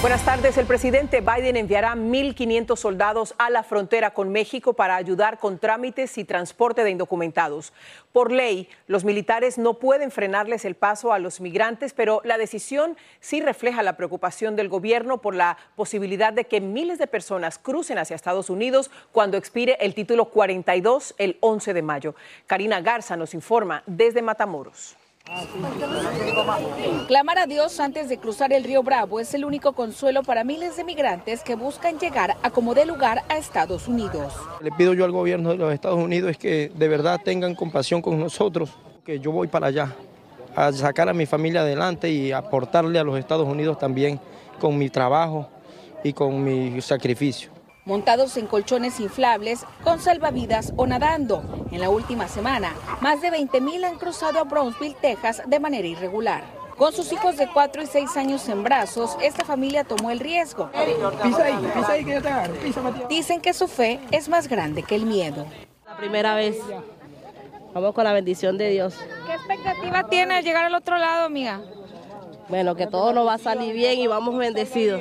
Buenas tardes. El presidente Biden enviará 1.500 soldados a la frontera con México para ayudar con trámites y transporte de indocumentados. Por ley, los militares no pueden frenarles el paso a los migrantes, pero la decisión sí refleja la preocupación del gobierno por la posibilidad de que miles de personas crucen hacia Estados Unidos cuando expire el título 42 el 11 de mayo. Karina Garza nos informa desde Matamoros. Clamar a Dios antes de cruzar el río Bravo es el único consuelo para miles de migrantes que buscan llegar a como dé lugar a Estados Unidos. Le pido yo al gobierno de los Estados Unidos que de verdad tengan compasión con nosotros, que yo voy para allá a sacar a mi familia adelante y aportarle a los Estados Unidos también con mi trabajo y con mi sacrificio montados en colchones inflables, con salvavidas o nadando. En la última semana, más de 20 mil han cruzado a Brownsville, Texas, de manera irregular. Con sus hijos de 4 y 6 años en brazos, esta familia tomó el riesgo. Dicen que su fe es más grande que el miedo. La primera vez. Vamos con la bendición de Dios. ¿Qué expectativa tiene al llegar al otro lado, amiga? Bueno, que todo nos va a salir bien y vamos bendecidos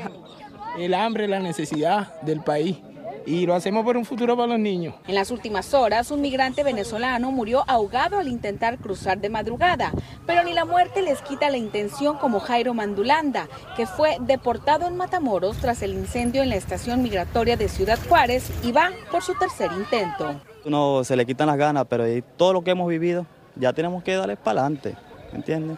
el hambre, la necesidad del país. Y lo hacemos por un futuro para los niños. En las últimas horas, un migrante venezolano murió ahogado al intentar cruzar de madrugada. Pero ni la muerte les quita la intención como Jairo Mandulanda, que fue deportado en Matamoros tras el incendio en la estación migratoria de Ciudad Juárez y va por su tercer intento. No se le quitan las ganas, pero todo lo que hemos vivido, ya tenemos que darle para adelante, ¿entiendes?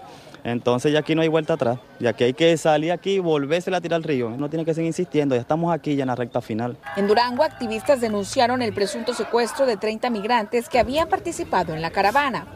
Entonces ya aquí no hay vuelta atrás, ya que hay que salir aquí y volverse a tirar al río. No tiene que seguir insistiendo, ya estamos aquí ya en la recta final. En Durango, activistas denunciaron el presunto secuestro de 30 migrantes que habían participado en la caravana.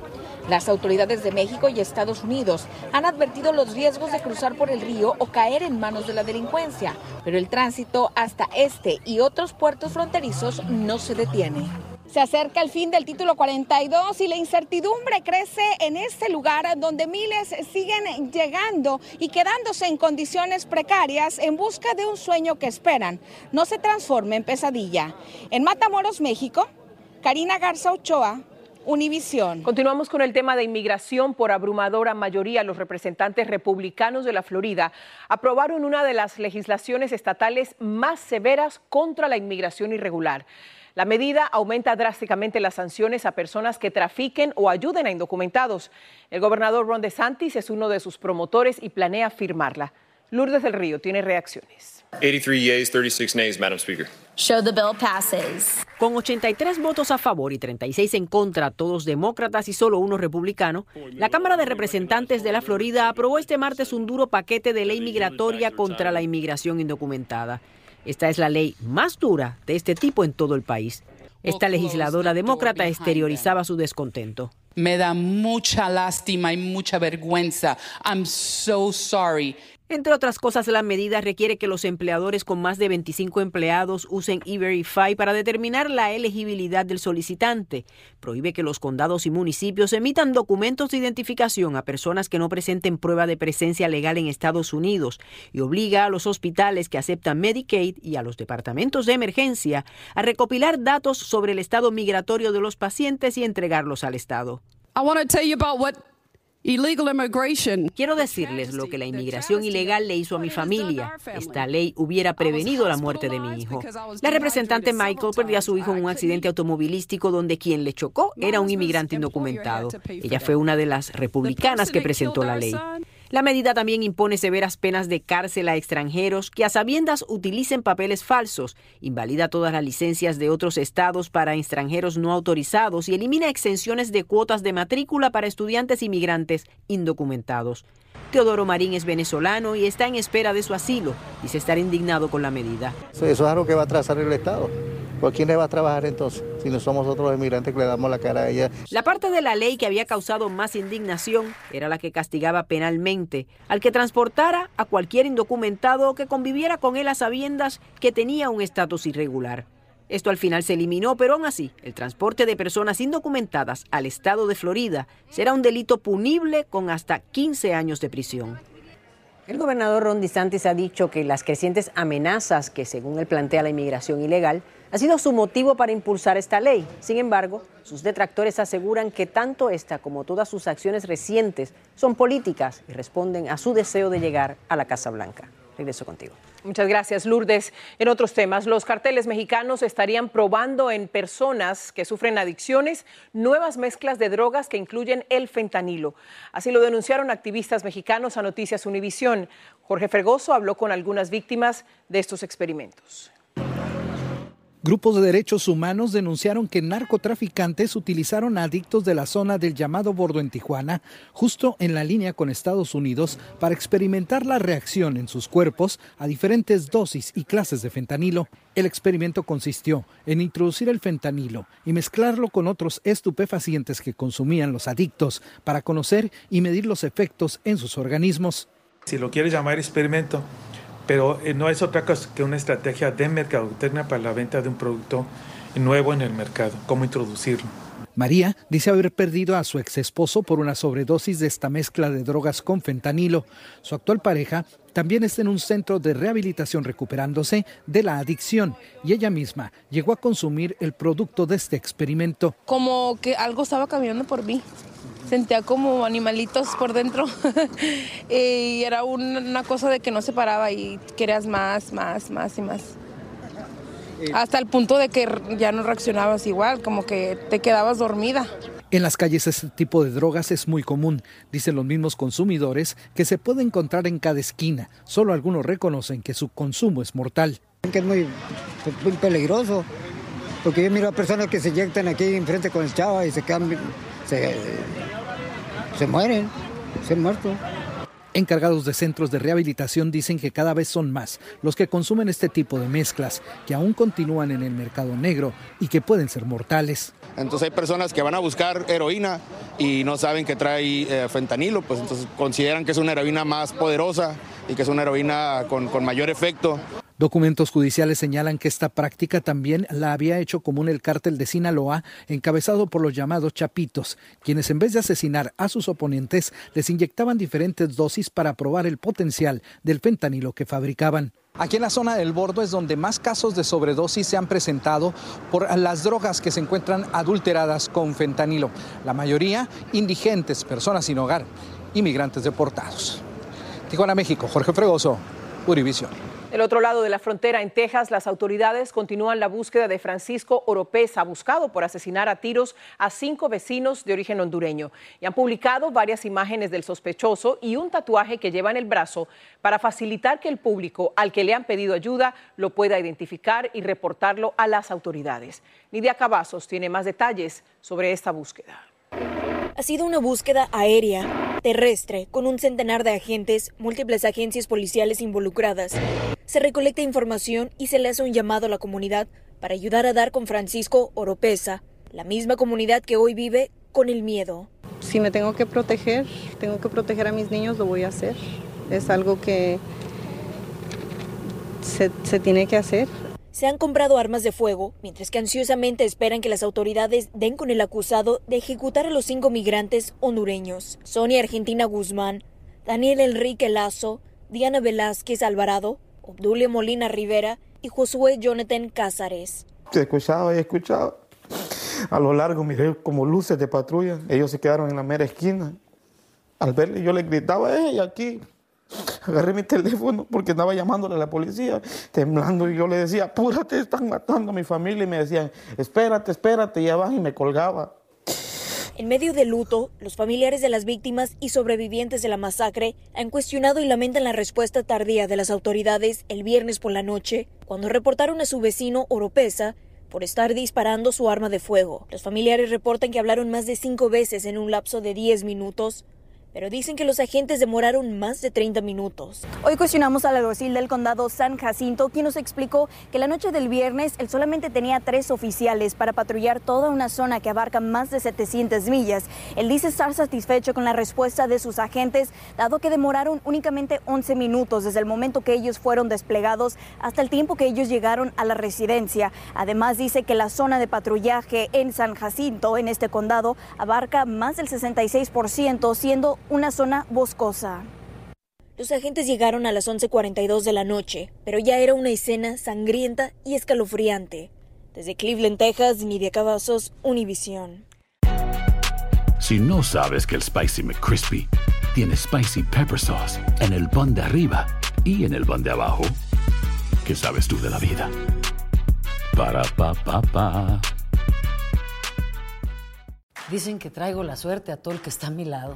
Las autoridades de México y Estados Unidos han advertido los riesgos de cruzar por el río o caer en manos de la delincuencia, pero el tránsito hasta este y otros puertos fronterizos no se detiene. Se acerca el fin del título 42 y la incertidumbre crece en este lugar donde miles siguen llegando y quedándose en condiciones precarias en busca de un sueño que esperan no se transforme en pesadilla. En Matamoros, México, Karina Garza Ochoa, Univisión. Continuamos con el tema de inmigración. Por abrumadora mayoría, los representantes republicanos de la Florida aprobaron una de las legislaciones estatales más severas contra la inmigración irregular. La medida aumenta drásticamente las sanciones a personas que trafiquen o ayuden a indocumentados. El gobernador Ron DeSantis es uno de sus promotores y planea firmarla. Lourdes del Río tiene reacciones. 83 yeas, 36 nays, Madam Speaker. Show the bill passes. Con 83 votos a favor y 36 en contra, todos demócratas y solo uno republicano, la Cámara de Representantes de la Florida aprobó este martes un duro paquete de ley migratoria contra la inmigración indocumentada. Esta es la ley más dura de este tipo en todo el país. Esta legisladora demócrata exteriorizaba su descontento. Me da mucha lástima y mucha vergüenza. I'm so sorry. Entre otras cosas, la medida requiere que los empleadores con más de 25 empleados usen E-Verify para determinar la elegibilidad del solicitante. Prohíbe que los condados y municipios emitan documentos de identificación a personas que no presenten prueba de presencia legal en Estados Unidos y obliga a los hospitales que aceptan Medicaid y a los departamentos de emergencia a recopilar datos sobre el estado migratorio de los pacientes y entregarlos al Estado. Quiero decirles lo que la inmigración ilegal le hizo a mi familia. Esta ley hubiera prevenido la muerte de mi hijo. La representante Michael perdió a su hijo en un accidente automovilístico donde quien le chocó era un inmigrante indocumentado. Ella fue una de las republicanas que presentó la ley. La medida también impone severas penas de cárcel a extranjeros que a sabiendas utilicen papeles falsos, invalida todas las licencias de otros estados para extranjeros no autorizados y elimina exenciones de cuotas de matrícula para estudiantes inmigrantes indocumentados. Teodoro Marín es venezolano y está en espera de su asilo. Dice estar indignado con la medida. Eso es algo que va a trazar el Estado. ¿Por quién le va a trabajar entonces? Si no somos otros emigrantes que le damos la cara a ella. La parte de la ley que había causado más indignación era la que castigaba penalmente al que transportara a cualquier indocumentado o que conviviera con él a sabiendas que tenía un estatus irregular. Esto al final se eliminó, pero aún así, el transporte de personas indocumentadas al estado de Florida será un delito punible con hasta 15 años de prisión. El gobernador Ron DeSantis ha dicho que las crecientes amenazas que, según él plantea la inmigración ilegal, ha sido su motivo para impulsar esta ley. Sin embargo, sus detractores aseguran que tanto esta como todas sus acciones recientes son políticas y responden a su deseo de llegar a la Casa Blanca. Regreso contigo. Muchas gracias, Lourdes. En otros temas, los carteles mexicanos estarían probando en personas que sufren adicciones nuevas mezclas de drogas que incluyen el fentanilo. Así lo denunciaron activistas mexicanos a Noticias Univisión. Jorge Fregoso habló con algunas víctimas de estos experimentos. Grupos de derechos humanos denunciaron que narcotraficantes utilizaron a adictos de la zona del llamado Bordo en Tijuana, justo en la línea con Estados Unidos, para experimentar la reacción en sus cuerpos a diferentes dosis y clases de fentanilo. El experimento consistió en introducir el fentanilo y mezclarlo con otros estupefacientes que consumían los adictos para conocer y medir los efectos en sus organismos. Si lo quieres llamar experimento, pero eh, no es otra cosa que una estrategia de mercadotecnia para la venta de un producto nuevo en el mercado, cómo introducirlo. María dice haber perdido a su ex esposo por una sobredosis de esta mezcla de drogas con fentanilo. Su actual pareja también está en un centro de rehabilitación recuperándose de la adicción y ella misma llegó a consumir el producto de este experimento. Como que algo estaba caminando por mí sentía como animalitos por dentro y era una cosa de que no se paraba y querías más, más, más y más. Hasta el punto de que ya no reaccionabas igual, como que te quedabas dormida. En las calles este tipo de drogas es muy común, dicen los mismos consumidores, que se puede encontrar en cada esquina. Solo algunos reconocen que su consumo es mortal. Que es muy, muy peligroso, porque yo miro a personas que se inyectan aquí enfrente con el chava y se quedan, se, se mueren, se han muerto. Encargados de centros de rehabilitación dicen que cada vez son más los que consumen este tipo de mezclas, que aún continúan en el mercado negro y que pueden ser mortales. Entonces hay personas que van a buscar heroína y no saben que trae eh, fentanilo, pues entonces consideran que es una heroína más poderosa y que es una heroína con, con mayor efecto. Documentos judiciales señalan que esta práctica también la había hecho común el cártel de Sinaloa, encabezado por los llamados chapitos, quienes en vez de asesinar a sus oponentes, les inyectaban diferentes dosis para probar el potencial del fentanilo que fabricaban. Aquí en la zona del Bordo es donde más casos de sobredosis se han presentado por las drogas que se encuentran adulteradas con fentanilo. La mayoría indigentes, personas sin hogar, inmigrantes deportados. Tijuana, México, Jorge Fregoso, Urivisión. Del otro lado de la frontera, en Texas, las autoridades continúan la búsqueda de Francisco Oropesa, buscado por asesinar a tiros a cinco vecinos de origen hondureño. Y han publicado varias imágenes del sospechoso y un tatuaje que lleva en el brazo para facilitar que el público al que le han pedido ayuda lo pueda identificar y reportarlo a las autoridades. Nidia Cavazos tiene más detalles sobre esta búsqueda. Ha sido una búsqueda aérea, terrestre, con un centenar de agentes, múltiples agencias policiales involucradas. Se recolecta información y se le hace un llamado a la comunidad para ayudar a dar con Francisco Oropesa, la misma comunidad que hoy vive con el miedo. Si me tengo que proteger, tengo que proteger a mis niños, lo voy a hacer. es algo que se, se tiene que hacer. Se han comprado armas de fuego, mientras que ansiosamente esperan que las autoridades den con el acusado de ejecutar a los cinco migrantes hondureños. Sonia Argentina Guzmán, Daniel Enrique Lazo, Diana Velázquez Alvarado, Obdulio Molina Rivera y Josué Jonathan Cázares. Se escuchaba y escuchaba. A lo largo miré como luces de patrulla. Ellos se quedaron en la mera esquina. Al verle yo le gritaba, ¡Ey, aquí! Agarré mi teléfono porque estaba llamándole a la policía, temblando, y yo le decía, apúrate, están matando a mi familia. Y me decían, espérate, espérate, ya vas, y me colgaba. En medio del luto, los familiares de las víctimas y sobrevivientes de la masacre han cuestionado y lamentan la respuesta tardía de las autoridades el viernes por la noche, cuando reportaron a su vecino Oropesa por estar disparando su arma de fuego. Los familiares reportan que hablaron más de cinco veces en un lapso de 10 minutos, pero dicen que los agentes demoraron más de 30 minutos. Hoy cuestionamos al alguacil del condado San Jacinto, quien nos explicó que la noche del viernes él solamente tenía tres oficiales para patrullar toda una zona que abarca más de 700 millas. Él dice estar satisfecho con la respuesta de sus agentes, dado que demoraron únicamente 11 minutos desde el momento que ellos fueron desplegados hasta el tiempo que ellos llegaron a la residencia. Además dice que la zona de patrullaje en San Jacinto, en este condado, abarca más del 66%, siendo una zona boscosa. Los agentes llegaron a las 11:42 de la noche, pero ya era una escena sangrienta y escalofriante. Desde Cleveland, Texas, Nidia Cavazos, Univision. Si no sabes que el Spicy McCrispy tiene Spicy Pepper Sauce en el pan de arriba y en el pan de abajo, ¿qué sabes tú de la vida? Para, pa, pa, pa. Dicen que traigo la suerte a todo el que está a mi lado.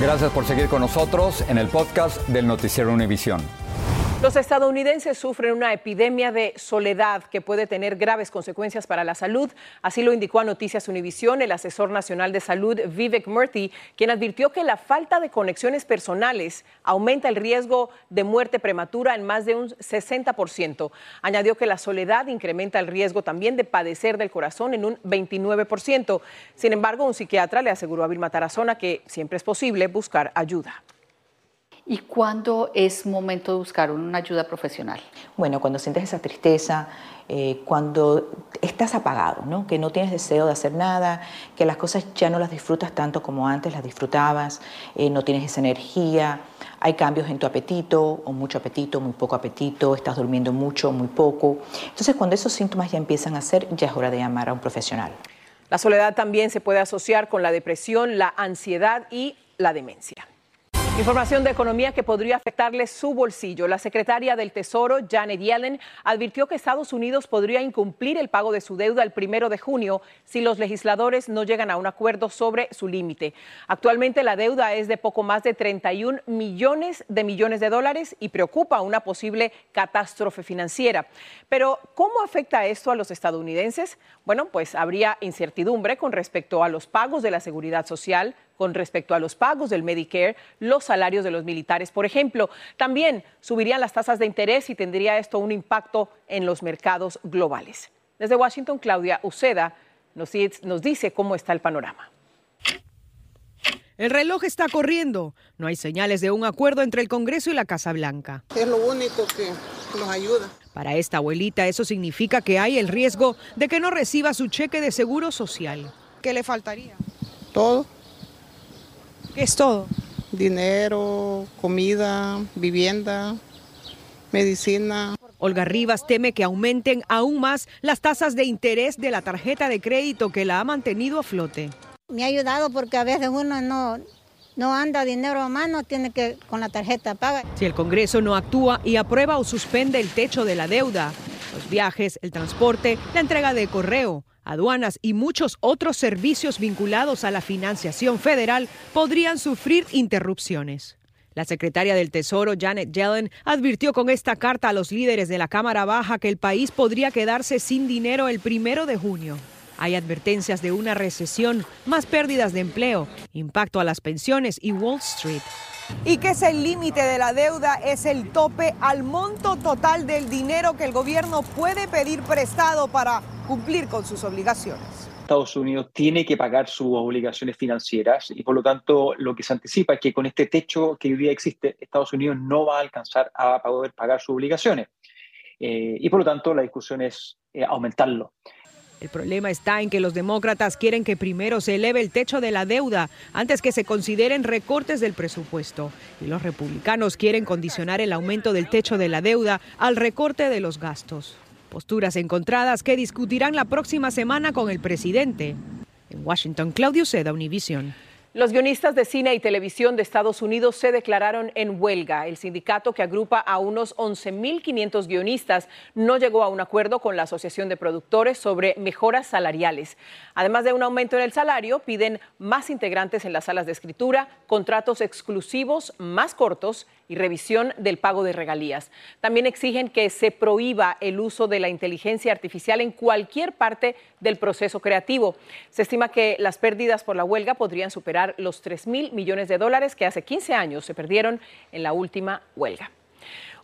Gracias por seguir con nosotros en el podcast del Noticiero Univisión. Los estadounidenses sufren una epidemia de soledad que puede tener graves consecuencias para la salud. Así lo indicó a Noticias Univisión el asesor nacional de salud Vivek Murthy, quien advirtió que la falta de conexiones personales aumenta el riesgo de muerte prematura en más de un 60%. Añadió que la soledad incrementa el riesgo también de padecer del corazón en un 29%. Sin embargo, un psiquiatra le aseguró a Vilma Tarazona que siempre es posible buscar ayuda. ¿Y cuándo es momento de buscar una ayuda profesional? Bueno, cuando sientes esa tristeza, eh, cuando estás apagado, ¿no? que no tienes deseo de hacer nada, que las cosas ya no las disfrutas tanto como antes las disfrutabas, eh, no tienes esa energía, hay cambios en tu apetito, o mucho apetito, muy poco apetito, estás durmiendo mucho, muy poco. Entonces, cuando esos síntomas ya empiezan a ser, ya es hora de llamar a un profesional. La soledad también se puede asociar con la depresión, la ansiedad y la demencia. Información de economía que podría afectarle su bolsillo. La secretaria del Tesoro, Janet Yellen, advirtió que Estados Unidos podría incumplir el pago de su deuda el primero de junio si los legisladores no llegan a un acuerdo sobre su límite. Actualmente la deuda es de poco más de 31 millones de millones de dólares y preocupa una posible catástrofe financiera. Pero, ¿cómo afecta esto a los estadounidenses? Bueno, pues habría incertidumbre con respecto a los pagos de la seguridad social, con respecto a los pagos del Medicare, los salarios de los militares, por ejemplo. También subirían las tasas de interés y tendría esto un impacto en los mercados globales. Desde Washington, Claudia Uceda nos, nos dice cómo está el panorama. El reloj está corriendo. No hay señales de un acuerdo entre el Congreso y la Casa Blanca. Es lo único que nos ayuda. Para esta abuelita eso significa que hay el riesgo de que no reciba su cheque de seguro social. ¿Qué le faltaría? Todo. ¿Qué es todo? Dinero, comida, vivienda, medicina. Olga Rivas teme que aumenten aún más las tasas de interés de la tarjeta de crédito que la ha mantenido a flote. Me ha ayudado porque a veces uno no, no anda dinero a mano, tiene que con la tarjeta paga. Si el Congreso no actúa y aprueba o suspende el techo de la deuda, los viajes, el transporte, la entrega de correo, aduanas y muchos otros servicios vinculados a la financiación federal podrían sufrir interrupciones. La secretaria del Tesoro, Janet Yellen, advirtió con esta carta a los líderes de la Cámara Baja que el país podría quedarse sin dinero el primero de junio. Hay advertencias de una recesión, más pérdidas de empleo, impacto a las pensiones y Wall Street. y que es el límite de la deuda, es el tope al monto total del dinero que el gobierno puede pedir prestado para cumplir con sus obligaciones. Estados Unidos tiene que pagar sus obligaciones financieras y por lo tanto lo que se anticipa es que con este techo que hoy día existe, Estados Unidos no va a alcanzar a poder pagar sus obligaciones. Eh, y por lo tanto la discusión es eh, aumentarlo. El problema está en que los demócratas quieren que primero se eleve el techo de la deuda antes que se consideren recortes del presupuesto. Y los republicanos quieren condicionar el aumento del techo de la deuda al recorte de los gastos. Posturas encontradas que discutirán la próxima semana con el presidente. En Washington, Claudio Seda, Univision. Los guionistas de cine y televisión de Estados Unidos se declararon en huelga. El sindicato que agrupa a unos 11.500 guionistas no llegó a un acuerdo con la Asociación de Productores sobre mejoras salariales. Además de un aumento en el salario, piden más integrantes en las salas de escritura, contratos exclusivos más cortos y revisión del pago de regalías. También exigen que se prohíba el uso de la inteligencia artificial en cualquier parte del proceso creativo. Se estima que las pérdidas por la huelga podrían superar los 3 mil millones de dólares que hace 15 años se perdieron en la última huelga.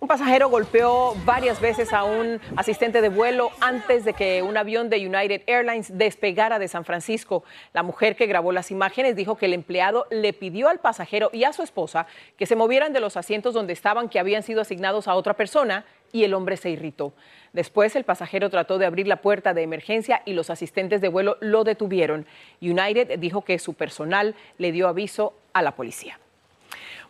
Un pasajero golpeó varias veces a un asistente de vuelo antes de que un avión de United Airlines despegara de San Francisco. La mujer que grabó las imágenes dijo que el empleado le pidió al pasajero y a su esposa que se movieran de los asientos donde estaban que habían sido asignados a otra persona y el hombre se irritó. Después el pasajero trató de abrir la puerta de emergencia y los asistentes de vuelo lo detuvieron. United dijo que su personal le dio aviso a la policía.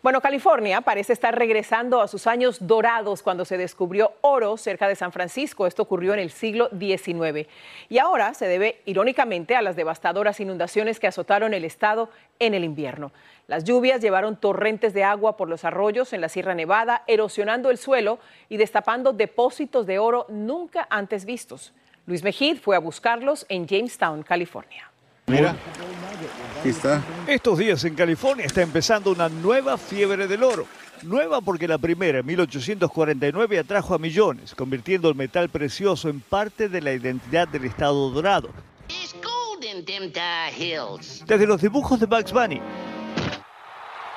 Bueno, California parece estar regresando a sus años dorados cuando se descubrió oro cerca de San Francisco. Esto ocurrió en el siglo XIX. Y ahora se debe, irónicamente, a las devastadoras inundaciones que azotaron el estado en el invierno. Las lluvias llevaron torrentes de agua por los arroyos en la Sierra Nevada, erosionando el suelo y destapando depósitos de oro nunca antes vistos. Luis Mejid fue a buscarlos en Jamestown, California. Mira, aquí está. Estos días en California está empezando una nueva fiebre del oro. Nueva porque la primera, en 1849, atrajo a millones, convirtiendo el metal precioso en parte de la identidad del estado dorado. Desde los dibujos de Bugs Bunny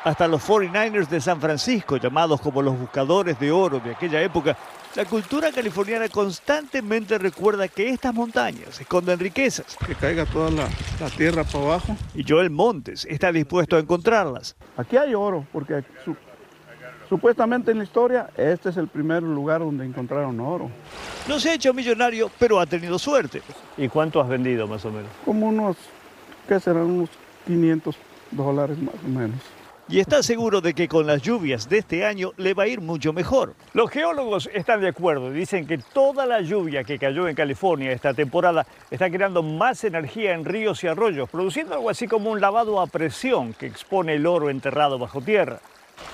hasta los 49ers de San Francisco, llamados como los buscadores de oro de aquella época, la cultura californiana constantemente recuerda que estas montañas esconden riquezas. Que caiga toda la, la tierra para abajo. Y Joel Montes está dispuesto a encontrarlas. Aquí hay oro, porque su- supuestamente en la historia este es el primer lugar donde encontraron oro. No se ha hecho millonario, pero ha tenido suerte. ¿Y cuánto has vendido más o menos? Como unos, ¿qué serán? Unos 500 dólares más o menos. Y está seguro de que con las lluvias de este año le va a ir mucho mejor. Los geólogos están de acuerdo y dicen que toda la lluvia que cayó en California esta temporada está creando más energía en ríos y arroyos, produciendo algo así como un lavado a presión que expone el oro enterrado bajo tierra.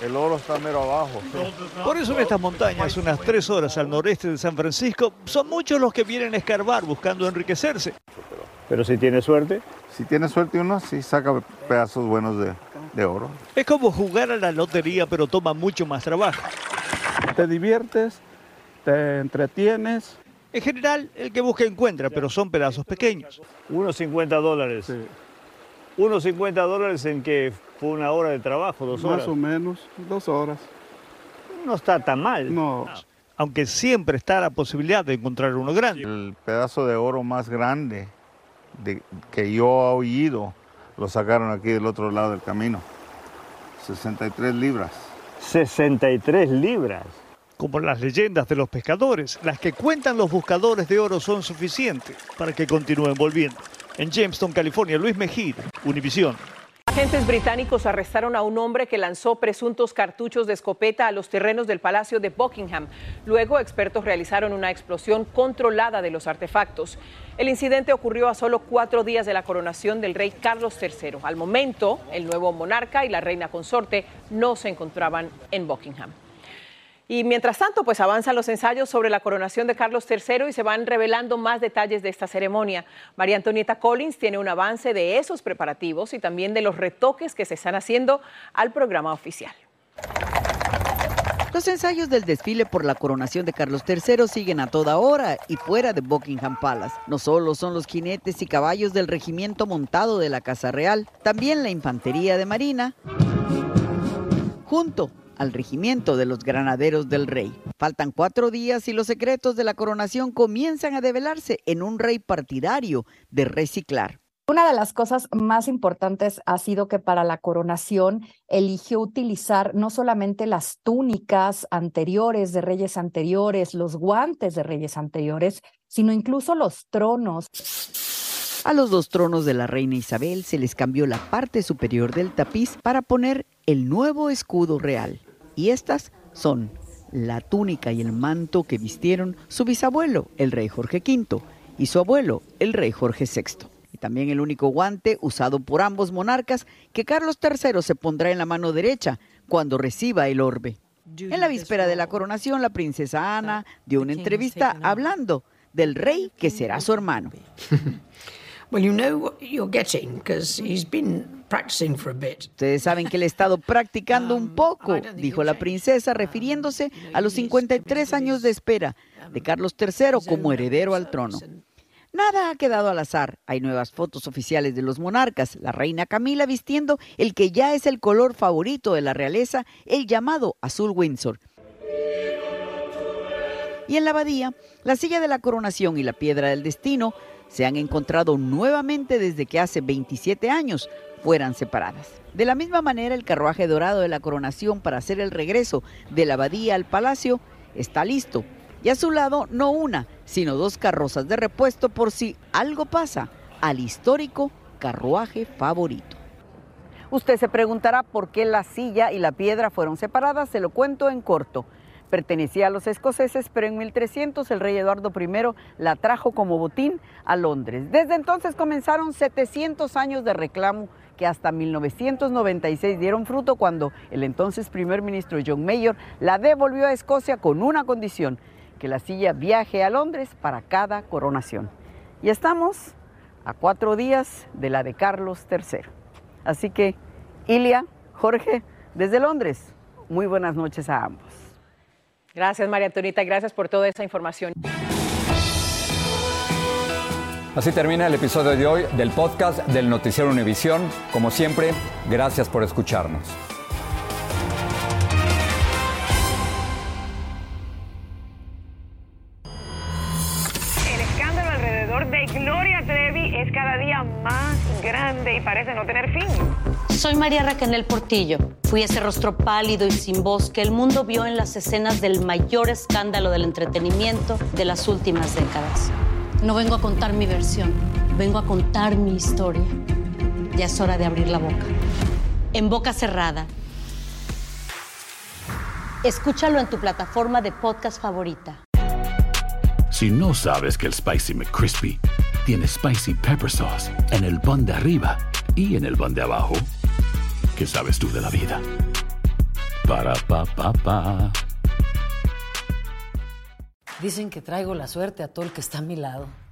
El oro está mero abajo. Por eso en estas montañas, unas tres horas al noreste de San Francisco, son muchos los que vienen a escarbar buscando enriquecerse. Pero si tiene suerte. Si tiene suerte uno, sí saca pedazos buenos de, de oro. Es como jugar a la lotería, pero toma mucho más trabajo. Te diviertes, te entretienes. En general, el que busca encuentra, pero son pedazos pequeños. Unos 50 dólares. Unos 50 dólares en que fue una hora de trabajo, dos horas. Más o menos, dos horas. No está tan mal. No. Aunque siempre está la posibilidad de encontrar uno grande. El pedazo de oro más grande de- que yo he oído lo sacaron aquí del otro lado del camino. 63 libras. 63 libras. Como las leyendas de los pescadores, las que cuentan los buscadores de oro son suficientes para que continúen volviendo. En Jamestown, California, Luis Mejid, Univisión. Agentes británicos arrestaron a un hombre que lanzó presuntos cartuchos de escopeta a los terrenos del Palacio de Buckingham. Luego, expertos realizaron una explosión controlada de los artefactos. El incidente ocurrió a solo cuatro días de la coronación del rey Carlos III. Al momento, el nuevo monarca y la reina consorte no se encontraban en Buckingham. Y mientras tanto, pues avanzan los ensayos sobre la coronación de Carlos III y se van revelando más detalles de esta ceremonia. María Antonieta Collins tiene un avance de esos preparativos y también de los retoques que se están haciendo al programa oficial. Los ensayos del desfile por la coronación de Carlos III siguen a toda hora y fuera de Buckingham Palace. No solo son los jinetes y caballos del regimiento montado de la Casa Real, también la infantería de Marina, junto al regimiento de los granaderos del rey. Faltan cuatro días y los secretos de la coronación comienzan a develarse en un rey partidario de reciclar. Una de las cosas más importantes ha sido que para la coronación eligió utilizar no solamente las túnicas anteriores de reyes anteriores, los guantes de reyes anteriores, sino incluso los tronos. A los dos tronos de la reina Isabel se les cambió la parte superior del tapiz para poner el nuevo escudo real. Y estas son la túnica y el manto que vistieron su bisabuelo, el rey Jorge V, y su abuelo, el rey Jorge VI también el único guante usado por ambos monarcas que Carlos III se pondrá en la mano derecha cuando reciba el orbe. En la víspera de la coronación, la princesa Ana dio una entrevista hablando del rey que será su hermano. Ustedes saben que él ha estado practicando un poco, dijo la princesa, refiriéndose a los 53 años de espera de Carlos III como heredero al trono. Nada ha quedado al azar. Hay nuevas fotos oficiales de los monarcas. La reina Camila vistiendo el que ya es el color favorito de la realeza, el llamado azul Windsor. Y en la abadía, la silla de la coronación y la piedra del destino se han encontrado nuevamente desde que hace 27 años fueran separadas. De la misma manera, el carruaje dorado de la coronación para hacer el regreso de la abadía al palacio está listo y a su lado no una, sino dos carrozas de repuesto por si algo pasa al histórico carruaje favorito. Usted se preguntará por qué la silla y la piedra fueron separadas, se lo cuento en corto. Pertenecía a los escoceses, pero en 1300 el rey Eduardo I la trajo como botín a Londres. Desde entonces comenzaron 700 años de reclamo que hasta 1996 dieron fruto cuando el entonces primer ministro John Mayor la devolvió a Escocia con una condición, que la silla viaje a Londres para cada coronación. Y estamos a cuatro días de la de Carlos III. Así que, Ilia, Jorge, desde Londres, muy buenas noches a ambos. Gracias, María Antonita, gracias por toda esa información. Así termina el episodio de hoy del podcast del Noticiero Univisión. Como siempre, gracias por escucharnos. María Raquel Portillo. Fui ese rostro pálido y sin voz que el mundo vio en las escenas del mayor escándalo del entretenimiento de las últimas décadas. No vengo a contar mi versión, vengo a contar mi historia. Ya es hora de abrir la boca. En boca cerrada. Escúchalo en tu plataforma de podcast favorita. Si no sabes que el Spicy McCrispy tiene spicy pepper sauce en el pan de arriba y en el pan de abajo. ¿Qué sabes tú de la vida? Para pa pa pa. Dicen que traigo la suerte a todo el que está a mi lado